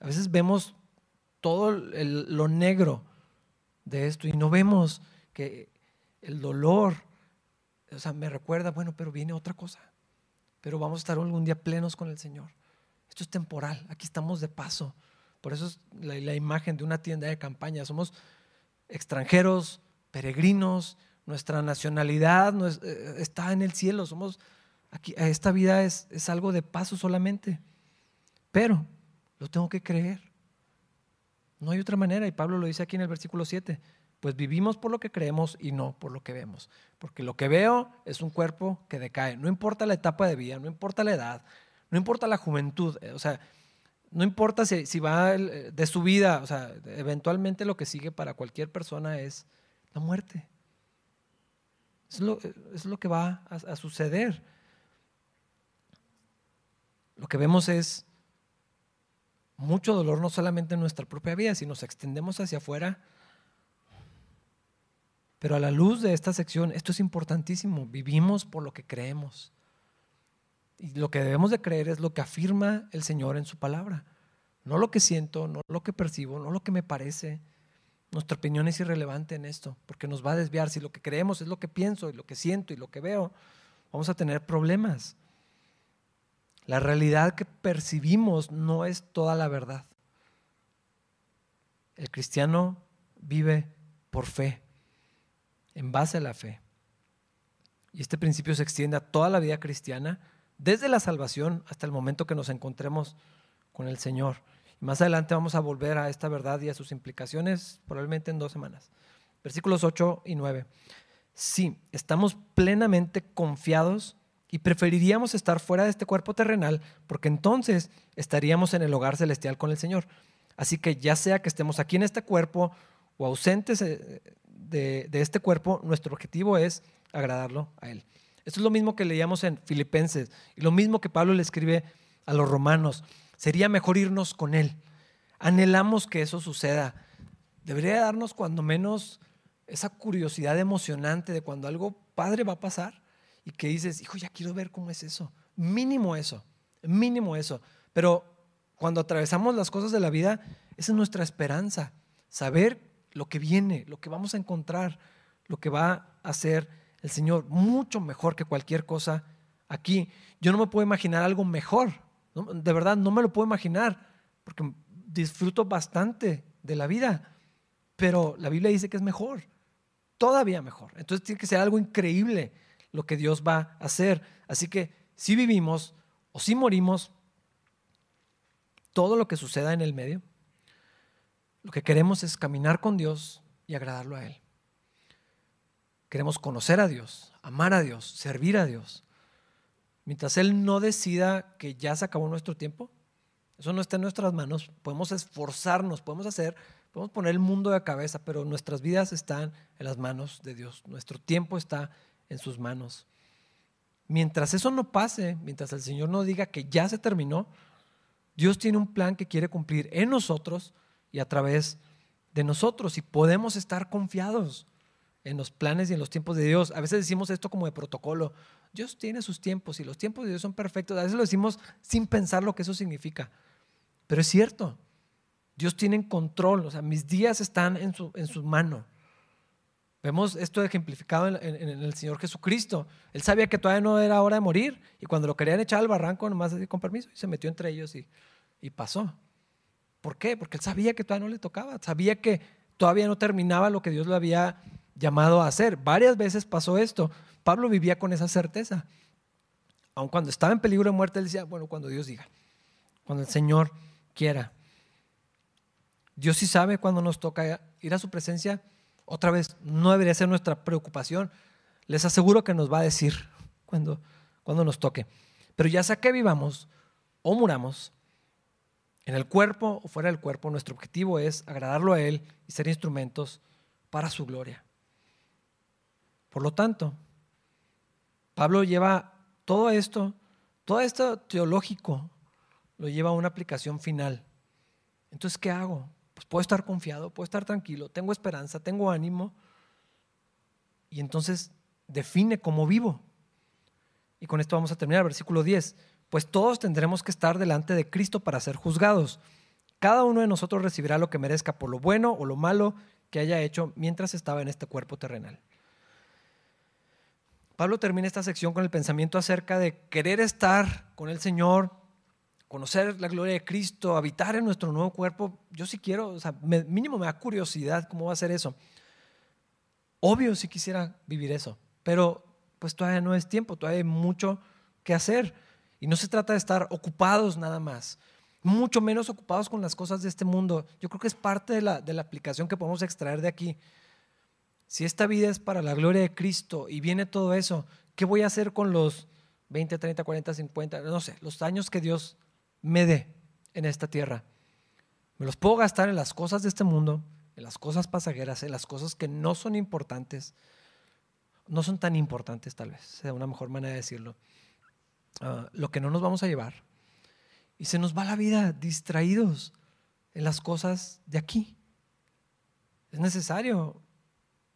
A veces vemos todo lo negro de esto y no vemos que el dolor, o sea, me recuerda, bueno, pero viene otra cosa. Pero vamos a estar algún día plenos con el Señor. Esto es temporal, aquí estamos de paso. Por eso es la, imagen de una tienda de campaña. Somos extranjeros, peregrinos, nuestra nacionalidad eh, está en el cielo. Somos aquí, esta vida es, es algo de paso solamente. Pero lo tengo que creer. No hay otra manera. Y Pablo lo dice aquí en el versículo 7. Pues vivimos por lo que creemos y no por lo que vemos. Porque lo que veo es un cuerpo que decae. No importa la etapa de vida, no importa la edad, no importa la juventud. O sea, no importa si, va de su vida, o sea, eventualmente lo que sigue para cualquier persona es la muerte. Es lo, es lo que va a, a suceder. Lo que vemos es mucho dolor no solamente en nuestra propia vida, si nos extendemos hacia afuera. Pero a la luz de esta sección, esto es importantísimo, vivimos por lo que creemos. Y lo que debemos de creer es lo que afirma el Señor en su palabra. No lo que siento, no lo que percibo, no lo que me parece. Nuestra opinión es irrelevante en esto, porque nos va a desviar. Si lo que creemos es lo que pienso y lo que siento y lo que veo, vamos a tener problemas. La realidad que percibimos no es toda la verdad. El cristiano vive por fe, en base a la fe. Y este principio se extiende a toda la vida cristiana desde la salvación hasta el momento que nos encontremos con el Señor. Y más adelante vamos a volver a esta verdad y a sus implicaciones, probablemente en dos semanas. Versículos 8 y 9. Sí, estamos plenamente confiados y preferiríamos estar fuera de este cuerpo terrenal porque entonces estaríamos en el hogar celestial con el Señor. Así que ya sea que estemos aquí en este cuerpo o ausentes eh, de, este cuerpo, nuestro objetivo es agradarlo a Él. Esto es lo mismo que leíamos en Filipenses y lo mismo que Pablo le escribe a los romanos. Sería mejor irnos con Él. Anhelamos que eso suceda. Debería darnos cuando menos esa curiosidad emocionante de cuando algo padre va a pasar y que dices, hijo, ya quiero ver cómo es eso. Mínimo eso, mínimo eso. Pero cuando atravesamos las cosas de la vida, esa es nuestra esperanza. Saber lo que viene, lo que vamos a encontrar, lo que va a hacer el Señor, mucho mejor que cualquier cosa aquí. Yo no me puedo imaginar algo mejor. De verdad, no me lo puedo imaginar, porque disfruto bastante de la vida. Pero la Biblia dice que es mejor, todavía mejor. Entonces tiene que ser algo increíble lo que Dios va a hacer. Así que si vivimos o si morimos, todo lo que suceda en el medio, lo que queremos es caminar con Dios y agradarlo a Él. Queremos conocer a Dios, amar a Dios, servir a Dios. Mientras Él no decida que ya se acabó nuestro tiempo, eso no está en nuestras manos. Podemos esforzarnos, podemos hacer, podemos poner el mundo de cabeza, pero nuestras vidas están en las manos de Dios. Nuestro tiempo está en sus manos. Mientras eso no pase, mientras el Señor no diga que ya se terminó, Dios tiene un plan que quiere cumplir en nosotros y a través de nosotros. Y podemos estar confiados en los planes y en los tiempos de Dios. A veces decimos esto como de protocolo. Dios tiene sus tiempos y los tiempos de Dios son perfectos. A veces lo decimos sin pensar lo que eso significa. Pero es cierto. Dios tiene control. O sea, mis días están en su, en su mano. Vemos esto ejemplificado en, el Señor Jesucristo. Él sabía que todavía no era hora de morir y cuando lo querían echar al barranco, nomás así con permiso, y se metió entre ellos y, y pasó. ¿Por qué? Porque él sabía que todavía no le tocaba. Sabía que todavía no terminaba lo que Dios le había llamado a hacer. Varias veces pasó esto. Pablo vivía con esa certeza. Aun cuando estaba en peligro de muerte, él decía, bueno, cuando Dios diga, cuando el Señor quiera. Dios sí sabe cuando nos toca ir a su presencia. Otra vez, no debería ser nuestra preocupación. Les aseguro que nos va a decir cuando, cuando nos toque. Pero ya sea que vivamos o muramos, en el cuerpo o fuera del cuerpo, nuestro objetivo es agradarlo a Él y ser instrumentos para su gloria. Por lo tanto, Pablo lleva todo esto, todo esto teológico, lo lleva a una aplicación final. Entonces, ¿qué hago? Pues puedo estar confiado, puedo estar tranquilo, tengo esperanza, tengo ánimo. Y entonces define cómo vivo. Y con esto vamos a terminar, versículo 10. Pues todos tendremos que estar delante de Cristo para ser juzgados. Cada uno de nosotros recibirá lo que merezca por lo bueno o lo malo que haya hecho mientras estaba en este cuerpo terrenal. Pablo termina esta sección con el pensamiento acerca de querer estar con el Señor, conocer la gloria de Cristo, habitar en nuestro nuevo cuerpo. Yo sí quiero, o sea, mínimo me da curiosidad cómo va a ser eso. Obvio si quisiera vivir eso, pero pues todavía no es tiempo, todavía hay mucho que hacer. Y no se trata de estar ocupados nada más, mucho menos ocupados con las cosas de este mundo. Yo creo que es parte de la, de la aplicación que podemos extraer de aquí. Si esta vida es para la gloria de Cristo y viene todo eso, ¿qué voy a hacer con los 20, 30, 40, 50, no sé, los años que Dios me dé en esta tierra? Me los puedo gastar en las cosas de este mundo, en las cosas pasajeras, en las cosas que no son importantes, no son tan importantes tal vez, sea una mejor manera de decirlo, ah, lo que no nos vamos a llevar. Y se nos va la vida distraídos en las cosas de aquí. Es necesario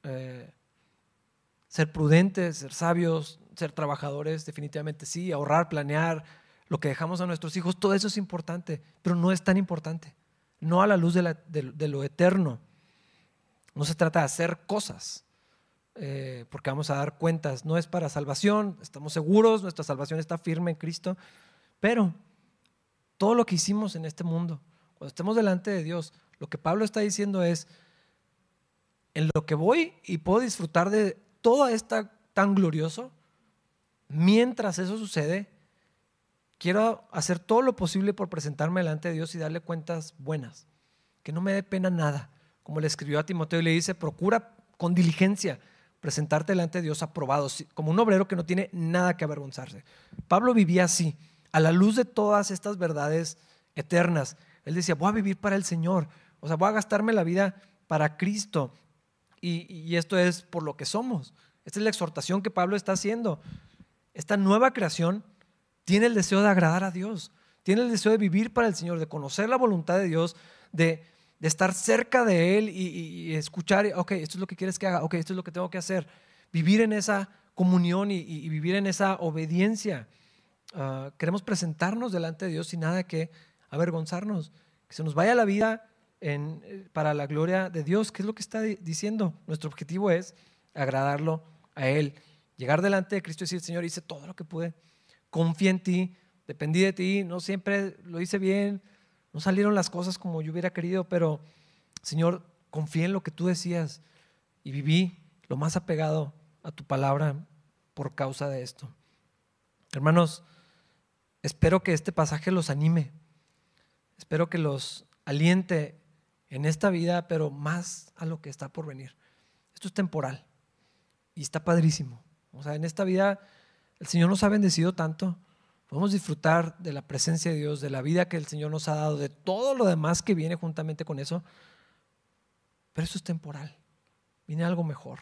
eh, ser prudentes, ser sabios, ser trabajadores, definitivamente sí, ahorrar, planear, lo que dejamos a nuestros hijos, todo eso es importante, pero no es tan importante, no a la luz de, lo eterno. No se trata de hacer cosas, eh, porque vamos a dar cuentas, no es para salvación, estamos seguros, nuestra salvación está firme en Cristo, pero todo lo que hicimos en este mundo, cuando estemos delante de Dios, lo que Pablo está diciendo es, en lo que voy y puedo disfrutar de todo esto tan glorioso, mientras eso sucede, quiero hacer todo lo posible por presentarme delante de Dios y darle cuentas buenas, que no me dé pena nada. Como le escribió a Timoteo y le dice, procura con diligencia presentarte delante de Dios aprobado, como un obrero que no tiene nada que avergonzarse. Pablo vivía así, a la luz de todas estas verdades eternas. Él decía, voy a vivir para el Señor. O sea, voy a gastarme la vida para Cristo. Y, esto es por lo que somos. Esta es la exhortación que Pablo está haciendo. Esta nueva creación tiene el deseo de agradar a Dios, tiene el deseo de vivir para el Señor, de conocer la voluntad de Dios, de, estar cerca de Él y, escuchar, ok, esto es lo que quieres que haga, ok, esto es lo que tengo que hacer. Vivir en esa comunión y, vivir en esa obediencia. Ah, queremos presentarnos delante de Dios sin nada que avergonzarnos, que se nos vaya la vida en, para la gloria de Dios. ¿Qué es lo que está diciendo? Nuestro objetivo es agradarlo a Él. Llegar delante de Cristo y decir, Señor, hice todo lo que pude confié en ti, dependí de ti, no siempre lo hice bien, no salieron las cosas como yo hubiera querido, pero Señor, confié en lo que tú decías y viví lo más apegado a tu palabra por causa de esto. Hermanos, espero que este pasaje los anime, espero que los aliente en esta vida, pero más a lo que está por venir. Esto es temporal y está padrísimo. O sea, en esta vida el Señor nos ha bendecido tanto. Podemos disfrutar de la presencia de Dios, de la vida que el Señor nos ha dado, de todo lo demás que viene juntamente con eso. Pero eso es temporal. Viene algo mejor.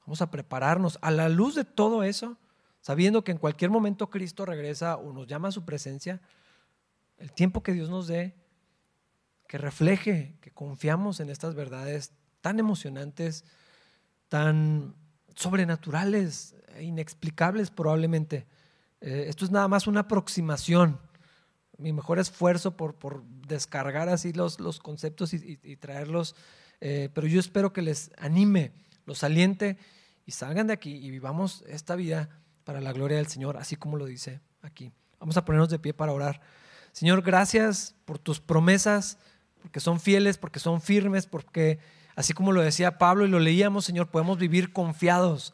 Vamos a prepararnos a la luz de todo eso, sabiendo que en cualquier momento Cristo regresa o nos llama a su presencia. El tiempo que Dios nos dé, que refleje que confiamos en estas verdades tan emocionantes, tan sobrenaturales, inexplicables probablemente. Eh, esto es nada más una aproximación. Mi mejor esfuerzo por, descargar así los, los conceptos y, traerlos, eh, pero yo espero que les anime, los aliente y salgan de aquí y vivamos esta vida para la gloria del Señor, así como lo dice aquí. Vamos a ponernos de pie para orar. Señor, gracias por tus promesas, porque son fieles, porque son firmes, porque así como lo decía Pablo y lo leíamos, Señor, podemos vivir confiados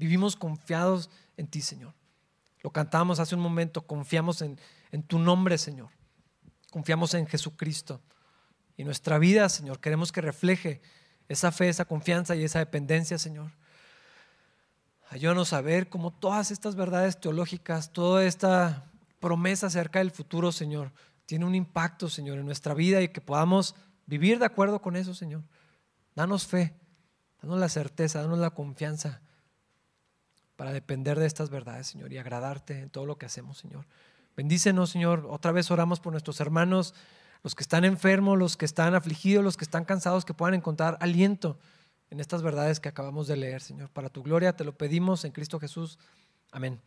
Vivimos confiados en ti, Señor. Lo cantamos hace un momento, confiamos en, en tu nombre, Señor. Confiamos en Jesucristo. Y nuestra vida, Señor, queremos que refleje esa fe, esa confianza y esa dependencia, Señor. Ayúdanos a ver cómo todas estas verdades teológicas, toda esta promesa acerca del futuro, Señor, tiene un impacto, Señor, en nuestra vida y que podamos vivir de acuerdo con eso, Señor. Danos fe, danos la certeza, danos la confianza para depender de estas verdades, Señor, y agradarte en todo lo que hacemos, Señor. Bendícenos, Señor. Otra vez oramos por nuestros hermanos, los que están enfermos, los que están afligidos, los que están cansados, que puedan encontrar aliento en estas verdades que acabamos de leer, Señor. Para tu gloria te lo pedimos en Cristo Jesús. Amén.